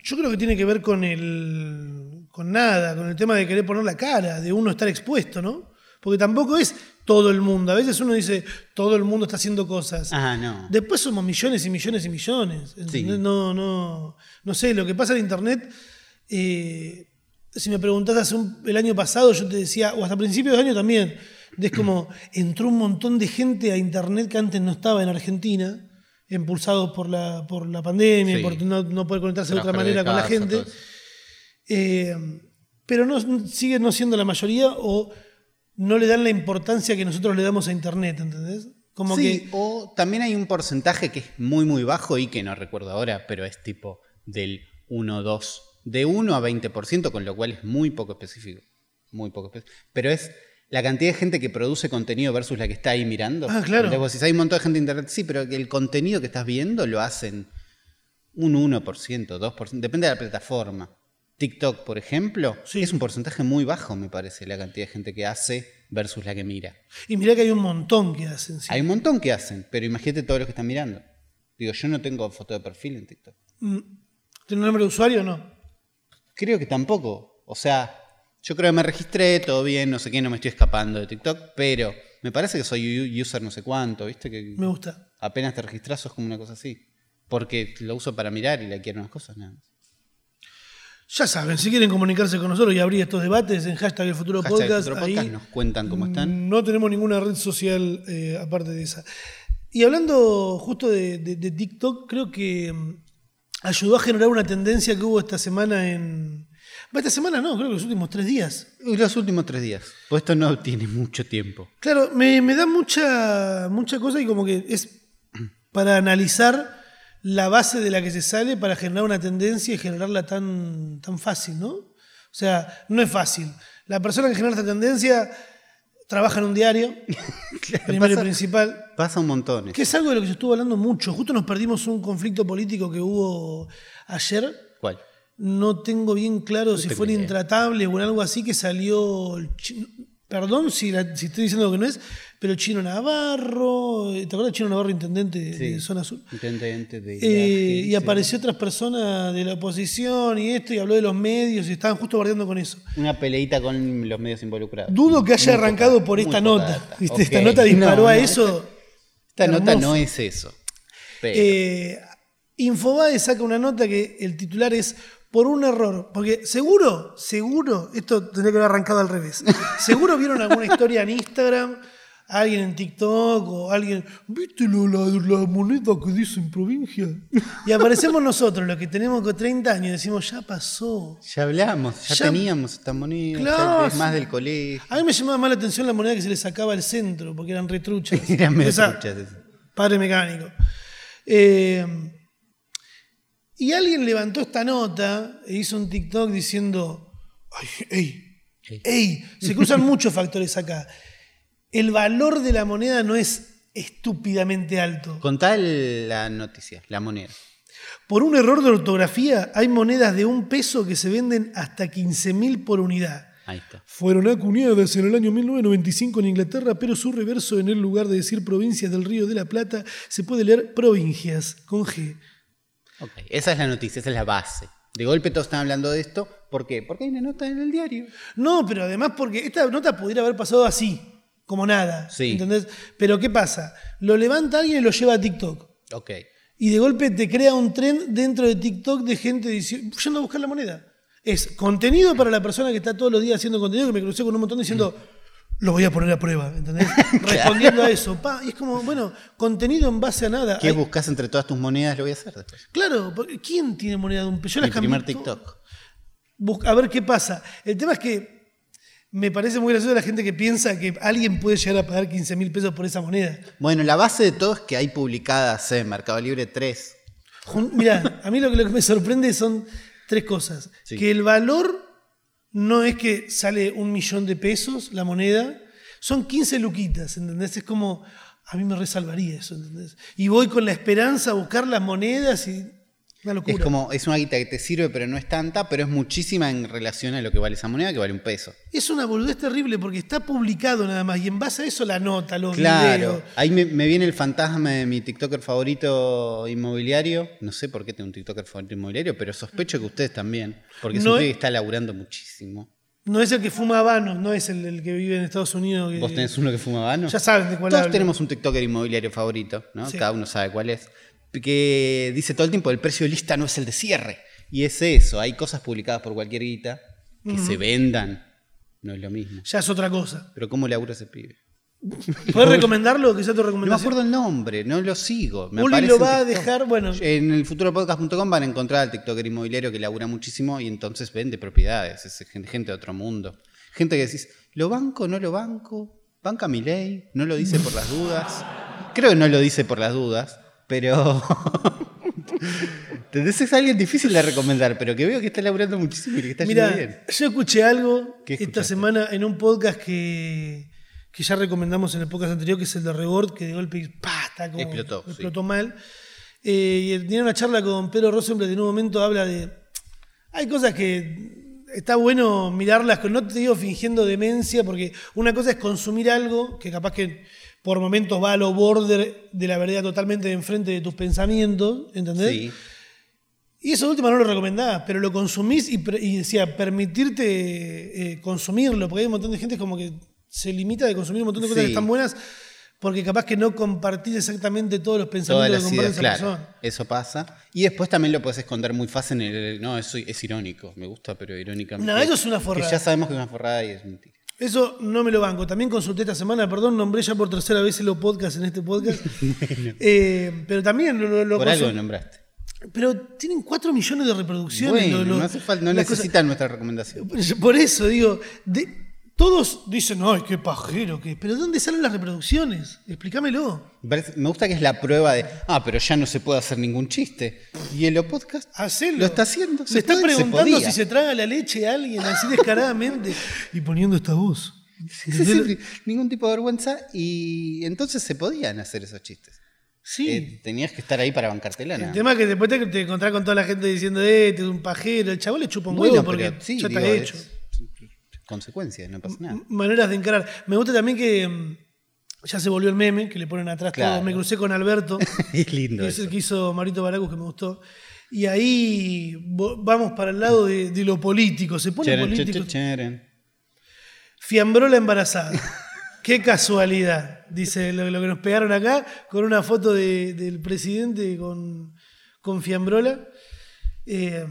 Yo creo que tiene que ver con el. con nada, con el tema de querer poner la cara, de uno estar expuesto, ¿no? Porque tampoco es todo el mundo. A veces uno dice, todo el mundo está haciendo cosas. Ah, no. Después somos millones y millones y millones. Sí. No, no, no sé, lo que pasa en Internet, eh, si me preguntás hace un- el año pasado, yo te decía, o hasta principios de año también, es como entró un montón de gente a Internet que antes no estaba en Argentina, impulsados por la, por la pandemia, Sí. por no, no poder conectarse de otra de manera con la gente. Eh, pero no, sigue no siendo la mayoría o no le dan la importancia que nosotros le damos a Internet, ¿entendés? Como sí, que o también hay un porcentaje que es muy, muy bajo y que no recuerdo ahora, pero es tipo del 1, 2, de 1 a 20%, con lo cual es muy poco específico. Muy poco específico. Pero es la cantidad de gente que produce contenido versus la que está ahí mirando. Ah, claro. Entonces, vos decís, hay un montón de gente en internet, sí, pero el contenido que estás viendo lo hacen un 1%, 2%, depende de la plataforma. TikTok, por ejemplo, Sí. es un porcentaje muy bajo, me parece, la cantidad de gente que hace versus la que mira. Y mirá que hay un montón que hacen. sí. Hay un montón que hacen, pero imagínate todos los que están mirando. Digo, yo no tengo foto de perfil en TikTok. Mm, ¿Tiene un nombre de usuario o no? Creo que tampoco. O sea, yo creo que me registré, todo bien, no sé qué, no me estoy escapando de TikTok, pero me parece que soy user no sé cuánto, ¿viste? Que Me gusta. apenas te registras sos como una cosa así. Porque lo uso para mirar y le quiero unas cosas, nada más. Ya saben, si quieren comunicarse con nosotros y abrir estos debates en hashtag el futuro Hashtag podcast, Futuro Podcast, ahí nos cuentan cómo están. no tenemos ninguna red social eh, aparte de esa. Y hablando justo de, de- de TikTok, creo que mm, ayudó a generar una tendencia que hubo esta semana en... Esta semana no, creo que los últimos tres días. Los últimos tres días. Pues esto no tiene mucho tiempo. Claro, me, me da mucha, mucha cosa y como que es para analizar la base de la que se sale para generar una tendencia y generarla tan, tan fácil, ¿no? O sea, no es fácil. La persona que genera esta tendencia trabaja en un diario, primero y pasa- principal, Pasa un montón. que es algo de lo que se estuvo hablando mucho. Justo nos perdimos un conflicto político que hubo ayer ¿Cuál? no tengo bien claro si fue. Intratable o en algo así que salió. el Perdón si, la- si estoy diciendo que no es, pero Chino Navarro. ¿Te acuerdas del Chino Navarro, intendente de- de Zona Sur? Intendente de Eh, y apareció otras personas de la oposición y esto, y habló de los medios y estaban justo bardeando con eso. Una peleita con los medios involucrados. Dudo que haya Muy arrancado poca- por esta nota. ¿viste? Esta nota disparó No, a eso. Esta nota no es eso. Pero, Eh, Infobae saca una nota que el titular es por un error. Porque seguro, seguro, esto tendría que haber arrancado al revés. Seguro vieron alguna historia en Instagram, alguien en TikTok o alguien, ¿viste la, la moneda que dice en provincia? Y aparecemos nosotros, los que tenemos que 30 años, y decimos, ya pasó. ya hablamos, ya, Ya- teníamos esta moneda, Claro, es más del colegio. A mí me llamaba más la atención la moneda que se le sacaba al centro, porque eran retruchas. Eran medio Esa- truchas esas. Padre mecánico. Eh, y alguien levantó esta nota e hizo un TikTok diciendo, Ay, ey, Ey. se cruzan muchos factores acá. El valor de la moneda no es estúpidamente alto. Contá la noticia, la moneda. Por un error de ortografía, hay monedas de un peso que se venden hasta 15 mil por unidad. Ahí está. Fueron acuñadas en el año 1995 en Inglaterra, pero su reverso en el lugar de decir provincias del Río de la Plata se puede leer provincias con G. Ok, Esa es la noticia, esa es la base. De golpe todos están hablando de esto. ¿Por qué? Porque hay una nota en el diario. No, pero además porque esta nota pudiera haber pasado así, como nada. Sí. ¿Entendés? Pero ¿qué pasa? Lo levanta alguien y lo lleva a TikTok. Ok. Y de golpe te crea un tren dentro de TikTok de gente diciendo, yendo a buscar la moneda. Es contenido para la persona que está todos los días haciendo contenido, que me crucé con un montón diciendo, lo voy a poner a prueba, ¿entendés? Respondiendo a eso. Pa, y es como, bueno, contenido en base a nada. ¿Qué Hay- buscas entre todas tus monedas? Lo voy a hacer después. claro, porque ¿quién tiene moneda de un peso? Yo Mi las primer. TikTok. A ver qué pasa. El tema es que me parece muy gracioso la gente que piensa que alguien puede llegar a pagar 15 mil pesos por esa moneda. Bueno, la base de todo es que hay publicadas en Mercado Libre 3. Mira, a mí lo que, lo que me sorprende son tres cosas. Sí. Que el valor no es que sale un millón de pesos la moneda, son 15 luquitas, ¿entendés? Es como, a mí me resalvaría eso, ¿entendés? Y voy con la esperanza a buscar las monedas y una locura. Es como, es una guita que te sirve, pero no es tanta, pero es muchísima en relación a lo que vale esa moneda, que vale un peso. Es una boludez terrible porque está publicado nada más y en base a eso la nota, los Claro. videos. Ahí me, me viene el fantasma de mi TikToker favorito inmobiliario. No sé por qué tengo un TikToker favorito inmobiliario, pero sospecho que ustedes también. Porque es No un es- que está laburando muchísimo. No es el que fuma habanos, no es el, el que vive en Estados Unidos. que- ¿Vos tenés uno que fuma habano? Ya saben de cuál Todos hablo. tenemos un TikToker inmobiliario favorito, ¿no? Sí. Cada uno sabe cuál es. Que dice todo el tiempo, el precio de lista no es el de cierre. Y es eso, hay cosas publicadas por cualquier guita que se vendan. No es lo mismo. Ya es otra cosa. Pero ¿cómo labura ese pibe? ¿Puedes recomendarlo? Que sea tu No me recomendación. acuerdo el nombre, no lo sigo. Me Uli lo va a dejar, bueno, En el futuropodcast.com van a encontrar al TikToker inmobiliario que labura muchísimo y entonces vende propiedades. Es gente gente de otro mundo. Gente que decís, ¿lo banco no lo banco? ¿Banca mi ley? ¿No lo dice por las dudas? Creo que no lo dice por las dudas, pero. Entonces es alguien difícil de recomendar, pero que veo que está laburando muchísimo y que está yendo bien. Mira, yo escuché algo ¿Qué esta semana en un podcast que, que ya recomendamos en el podcast anterior, que es el de Rebord, que de golpe ¡pah! está como- Explotó, sí. explotó mal. Eh, y tenía una charla con Pedro Rosenblatt y en un momento habla de. Hay cosas que está bueno mirarlas, no te digo fingiendo demencia, porque una cosa es consumir algo que capaz que por momentos va a lo border de la verdad totalmente de enfrente de tus pensamientos, ¿entendés? Sí. Y eso último no lo recomendás, pero lo consumís y, decía, permitirte eh, consumirlo, porque hay un montón de gente como que se limita de consumir un montón de cosas Sí. que están buenas, porque capaz que no compartís exactamente todos los pensamientos que comparte esa claro. persona. Eso pasa. Y después también lo puedes esconder muy fácil en el. No, eso es irónico. Me gusta, pero irónicamente. No, eso es una Que forrada. ya sabemos que es una forrada y es mentira. Eso no me lo banco. También consulté esta semana, perdón, nombré ya por tercera vez los podcasts en este podcast. Eh, pero también lo, lo- lo Por algo nombraste. Pero tienen 4 millones de reproducciones. Bueno, lo- lo- no, hace falta, no las cosas- necesitan nuestra recomendación. Por eso digo, de- todos dicen, ay, qué pajero, que pero ¿de dónde salen las reproducciones? Explícamelo. Me gusta que es la prueba de, ah, pero ya no se puede hacer ningún chiste. Y en los podcast Hacelo. lo está haciendo. Se está preguntando si se traga la leche a alguien así descaradamente y poniendo esta voz. Sí, sí, sí, ningún tipo de vergüenza. Y entonces se podían hacer esos chistes. Sí. Eh, tenías que estar ahí para bancártela. El tema es que después te, te encontrás con toda la gente diciendo, eh, te es un pajero. El chaval le chupa un Bueno, huevo porque pero ya está digo, hecho. es consecuencia, no pasa nada. Maneras de encarar. Me gusta también que mm, ya se volvió el meme, que le ponen atrás Claro. todo. Me crucé con Alberto, es lindo. que es el que hizo Marito Baracus, que me gustó. Y ahí vamos para el lado de, de lo político. Se pone Charan, político. charan. Fiambrola embarazada. Qué casualidad, dice lo, lo que nos pegaron acá, con una foto de- del presidente con, con Fiambrola. Eh,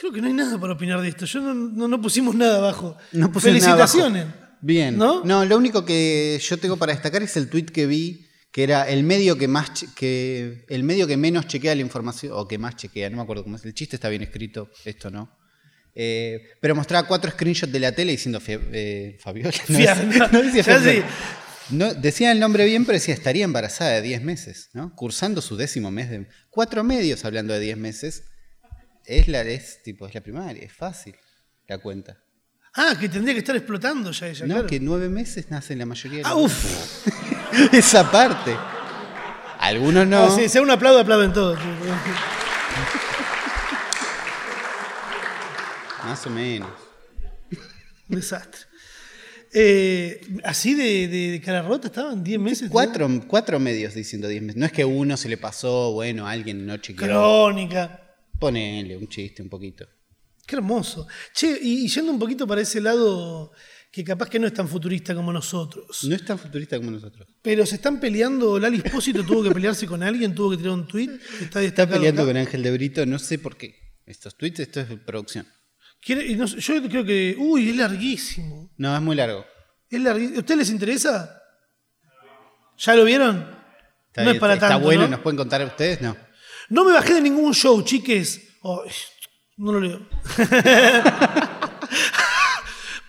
creo que no hay nada para opinar de esto. Yo no, no- no pusimos nada abajo. No puse nada abajo. Felicitaciones. Bien. ¿No? lo único que yo tengo para destacar es el tweet que vi, que era el medio que más que el medio que menos chequea la información, o que más chequea, no me acuerdo cómo es. El chiste está bien escrito, esto no. Eh, pero mostraba cuatro screenshots de la tele diciendo eh, Fabiola. No, decía- no decía. No, decía el nombre bien, pero decía estaría embarazada de 10 meses, ¿no? Cursando su décimo mes de. Cuatro medios hablando de 10 meses. Es la, es, tipo, es la primaria, es fácil la cuenta. Ah, que tendría que estar explotando ya ella. No, claro. que nueve meses nacen la mayoría de Ah, los uf. Esa parte. Algunos no. Ah, sí, si un aplaudo, aplauden todos. Más o menos. Desastre. Eh, así de, de- de cara rota estaban 10 meses. Cuatro, cuatro medios diciendo 10 meses. No es que uno se le pasó, bueno, alguien no chequeó. Crónica. Ponele un chiste un poquito. Qué hermoso. Che, y, yendo un poquito para ese lado que capaz que no es tan futurista como nosotros. No es tan futurista como nosotros. Pero se están peleando, Lali Espósito tuvo que pelearse con alguien, tuvo que tirar un tweet. Está, Está peleando acá. con Ángel de Brito, no sé por qué. Estos tweets, esto es producción. No yo creo que. Uy, es larguísimo. No, es muy largo. Es larguísimo. ¿A ustedes les interesa? ¿Ya lo vieron? Está, no es para está tanto. bueno, ¿no? ¿nos pueden contar a ustedes? No. No me bajé de ningún show, chiques. Ay, no lo leo.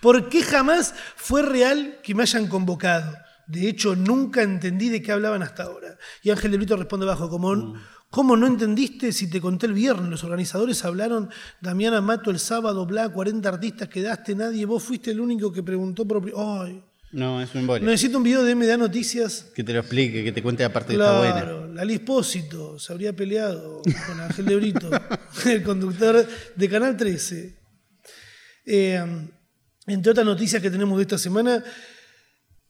¿Por qué jamás fue real que me hayan convocado? De hecho, nunca entendí de qué hablaban hasta ahora. Y Ángel de Brito responde abajo, como, ¿cómo no entendiste si te conté el viernes? Los organizadores hablaron, Damiana Mato el sábado, bla, 40 artistas quedaste, nadie, vos fuiste el único que preguntó por... pri- Ay, No, es un embole. necesito un video de MDA Noticias Que te lo explique, que te cuente la parte que está buena. Claro, Lali Espósito se habría peleado con Ángel de Brito, el conductor de Canal 13. Eh, entre otras noticias que tenemos de esta semana,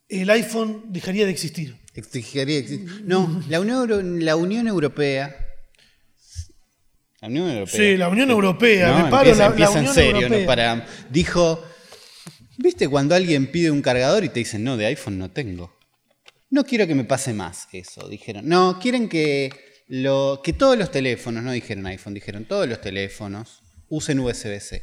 el iPhone dejaría de existir. Exigiría exi- No, la Unión, Euro- la Unión Europea. La Unión Europea. Sí, la Unión Europea, No, me paro empieza, la- la empieza en Unión serio, Europea. no para. Dijo. ¿Viste cuando alguien pide un cargador y te dicen, no, de iPhone no tengo? No quiero que me pase más eso, dijeron. No, quieren que, lo, que todos los teléfonos, no dijeron iPhone, dijeron todos los teléfonos usen USB-C.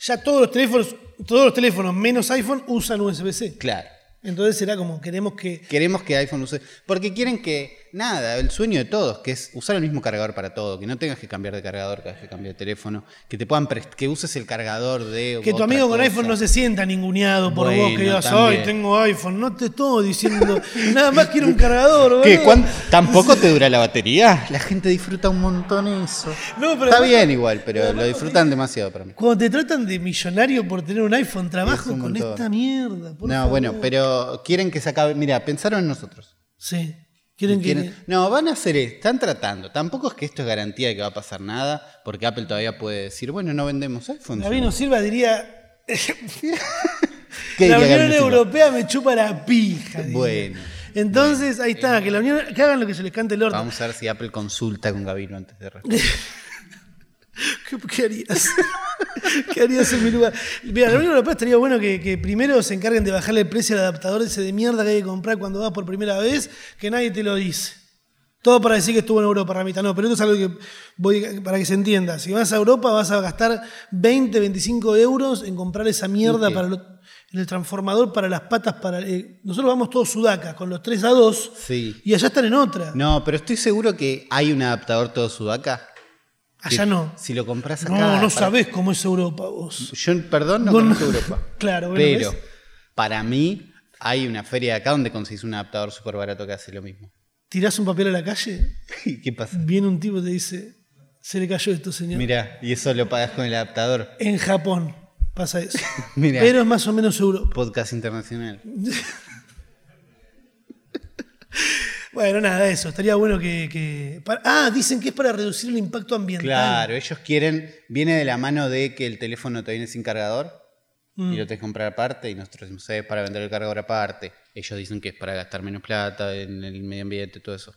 Ya todos los teléfonos, todos los teléfonos menos iPhone usan USB-C. Claro. Entonces será como queremos que Queremos que iPhone use. Porque quieren que, nada, el sueño de todos, que es usar el mismo cargador para todo, que no tengas que cambiar de cargador cada vez que cambies de teléfono, que te puedan que uses el cargador de. Que tu amigo con cosa. iPhone no se sienta ninguneado por vos Bueno, que digas, también. ay, tengo iPhone. No te estoy diciendo, nada más quiero un cargador. ¿Qué? boludo". ¿Cuán- ¿Tampoco te dura la batería? La gente disfruta un montón eso. No, pero Está bien igual, pero lo disfrutan demasiado para mí. Cuando te tratan de millonario por tener un iPhone, trabajo Es un con esta mierda. por No, favor. bueno, pero quieren que se acabe. Mira, pensaron en nosotros. Sí. Quieren que. Quieren- No, van a hacer esto, están tratando. Tampoco es que esto es garantía de que va a pasar nada, porque Apple todavía puede decir, bueno, no vendemos iPhone. Gabino Silva diría. ¿Qué la Unión Silva? Europea me chupa la pija. diría. Bueno. Entonces, ahí está, que la Unión. Que hagan lo que se les cante el orto. Vamos a ver si Apple consulta con Gabino antes de responder. ¿Qué, qué harías? ¿Qué harías en mi lugar? Mira, la Unión Europea estaría bueno que, que primero se encarguen de bajarle el precio al adaptador ese de mierda que hay que comprar cuando vas por primera vez, que nadie te lo dice. Todo para decir que estuvo en Europa, Ramita. No, pero esto es algo que voy para que se entienda. Si vas a Europa vas a gastar 20, 25 euros en comprar esa mierda para lo- en el transformador para las patas. para eh, Nosotros vamos todos sudacas con los 3 a 2 Sí. y allá están en otra. No, pero estoy seguro que hay un adaptador todo sudaca. Allá no. Si lo compras acá. No, no para- sabés cómo es Europa vos. Yo, perdón, no Vos no- conozco Europa. Claro, bueno, Pero ¿ves? para mí hay una feria de acá donde conseguís un adaptador súper barato que hace lo mismo. tirás un papel a la calle, ¿Y qué pasa? viene un tipo y te dice, se le cayó esto, señor. Mira, y eso lo pagas con el adaptador. En Japón pasa eso. Mirá. Pero es más o menos Europa. Podcast internacional. Bueno, nada, eso. Estaría bueno que. que- para- ah, dicen que es para reducir el impacto ambiental. Claro, ellos quieren, viene de la mano de que el teléfono te viene sin cargador Mm. y lo tenés que comprar aparte y nosotros decimos, "Eh, es para vender el cargador aparte. Ellos dicen que es para gastar menos plata en el medio ambiente, todo eso.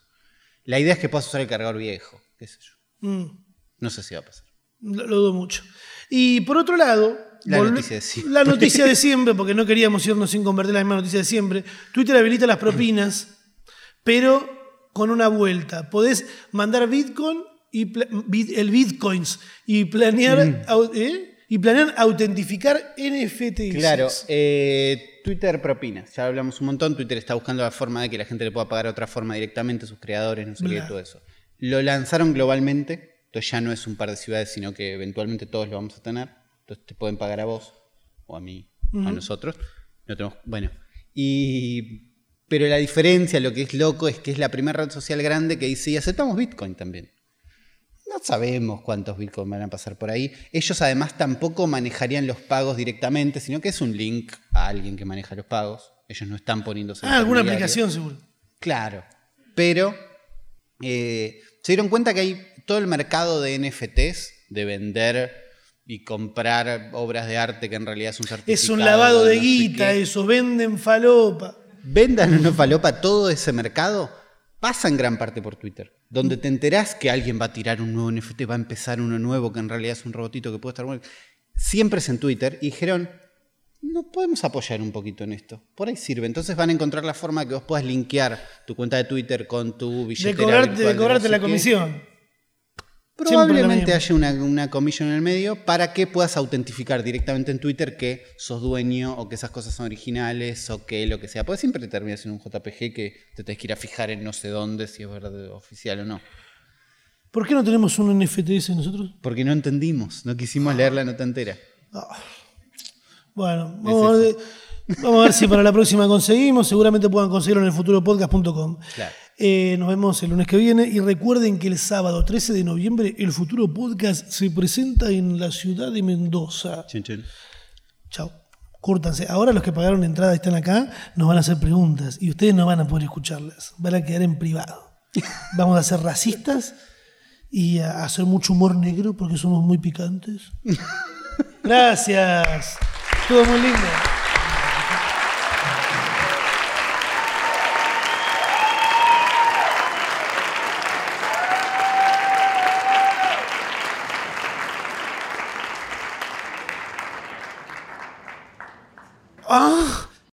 La idea es que puedas usar el cargador viejo, qué sé yo. Mm, No sé si va a pasar. lo, lo dudo mucho. Y por otro lado. La noticia de siempre. La noticia de siempre, porque no queríamos irnos sin convertir la misma noticia de siempre. Twitter habilita las propinas, pero con una vuelta. Podés mandar Bitcoin y bit- el Bitcoins y planear, Mm. ¿eh? y planear autentificar NFTs. Claro, eh, Twitter propinas, ya hablamos un montón, Twitter está buscando la forma de que la gente le pueda pagar de otra forma directamente a sus creadores, no sé qué, todo eso. Lo lanzaron globalmente, entonces ya no es un par de ciudades, sino que eventualmente todos lo vamos a tener, entonces te pueden pagar a vos, o a mí, o a nosotros. No tenemos, bueno, y... Pero la diferencia, lo que es loco, es que es la primera red social grande que dice, y aceptamos Bitcoin también. No sabemos cuántos Bitcoin van a pasar por ahí. Ellos además tampoco manejarían los pagos directamente, sino que es un link a alguien que maneja los pagos. Ellos no están poniéndose. Ah, alguna aplicación seguro. Claro. Pero eh, se dieron cuenta que hay todo el mercado de NFTs, de vender y comprar obras de arte que en realidad es un certificado. Es un lavado de no guita, eso, venden falopa. Vendan una falopa, todo ese mercado pasa en gran parte por Twitter. Donde te enterás que alguien va a tirar un nuevo NFT, va a empezar uno nuevo que en realidad es un robotito que puede estar bueno. Siempre es en Twitter y dijeron, no podemos apoyar un poquito en esto. Por ahí sirve. Entonces van a encontrar la forma de que vos puedas linkear tu cuenta de Twitter con tu De, billetera. cobrarte, virtual de no cobrarte sé la qué. comisión. Probablemente haya una, una comisión en el medio para que puedas autentificar directamente en Twitter que sos dueño o que esas cosas son originales o que lo que sea. Porque siempre te terminas en un JPG que te tenés que ir a fijar en no sé dónde si es verdad oficial o no. ¿Por qué no tenemos un NFT ese nosotros? Porque no entendimos, no quisimos leer la nota entera. Bueno, vamos, a ver, vamos a ver si para la próxima conseguimos. Seguramente puedan conseguirlo en el futuropodcast.com. Claro. Eh, nos vemos el lunes que viene y recuerden que el sábado 13 de noviembre el futuro podcast se presenta en la ciudad de Mendoza. Chin, chin. Chao. Cúrtanse. Ahora los que pagaron entrada y están acá nos van a hacer preguntas y ustedes no van a poder escucharlas. Van a quedar en privado. Vamos a ser racistas y a hacer mucho humor negro porque somos muy picantes. Gracias. Todo muy lindo.